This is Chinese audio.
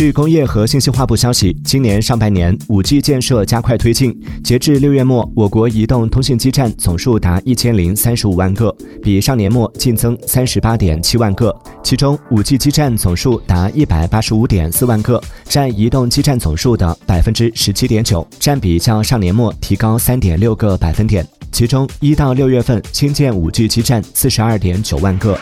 据工业和信息化部消息今年上半年五 g 建设加快推进截至六月末我国移动通信基站总数达一千零三十五万个比上年末净增三十八点七万个。其中五 g 基站总数达一百八十五点四万个占移动基站总数的百分之十七点九占比较上年末提高三点六个百分点。其中一到六月份新建五 g 基站四十二点九万个。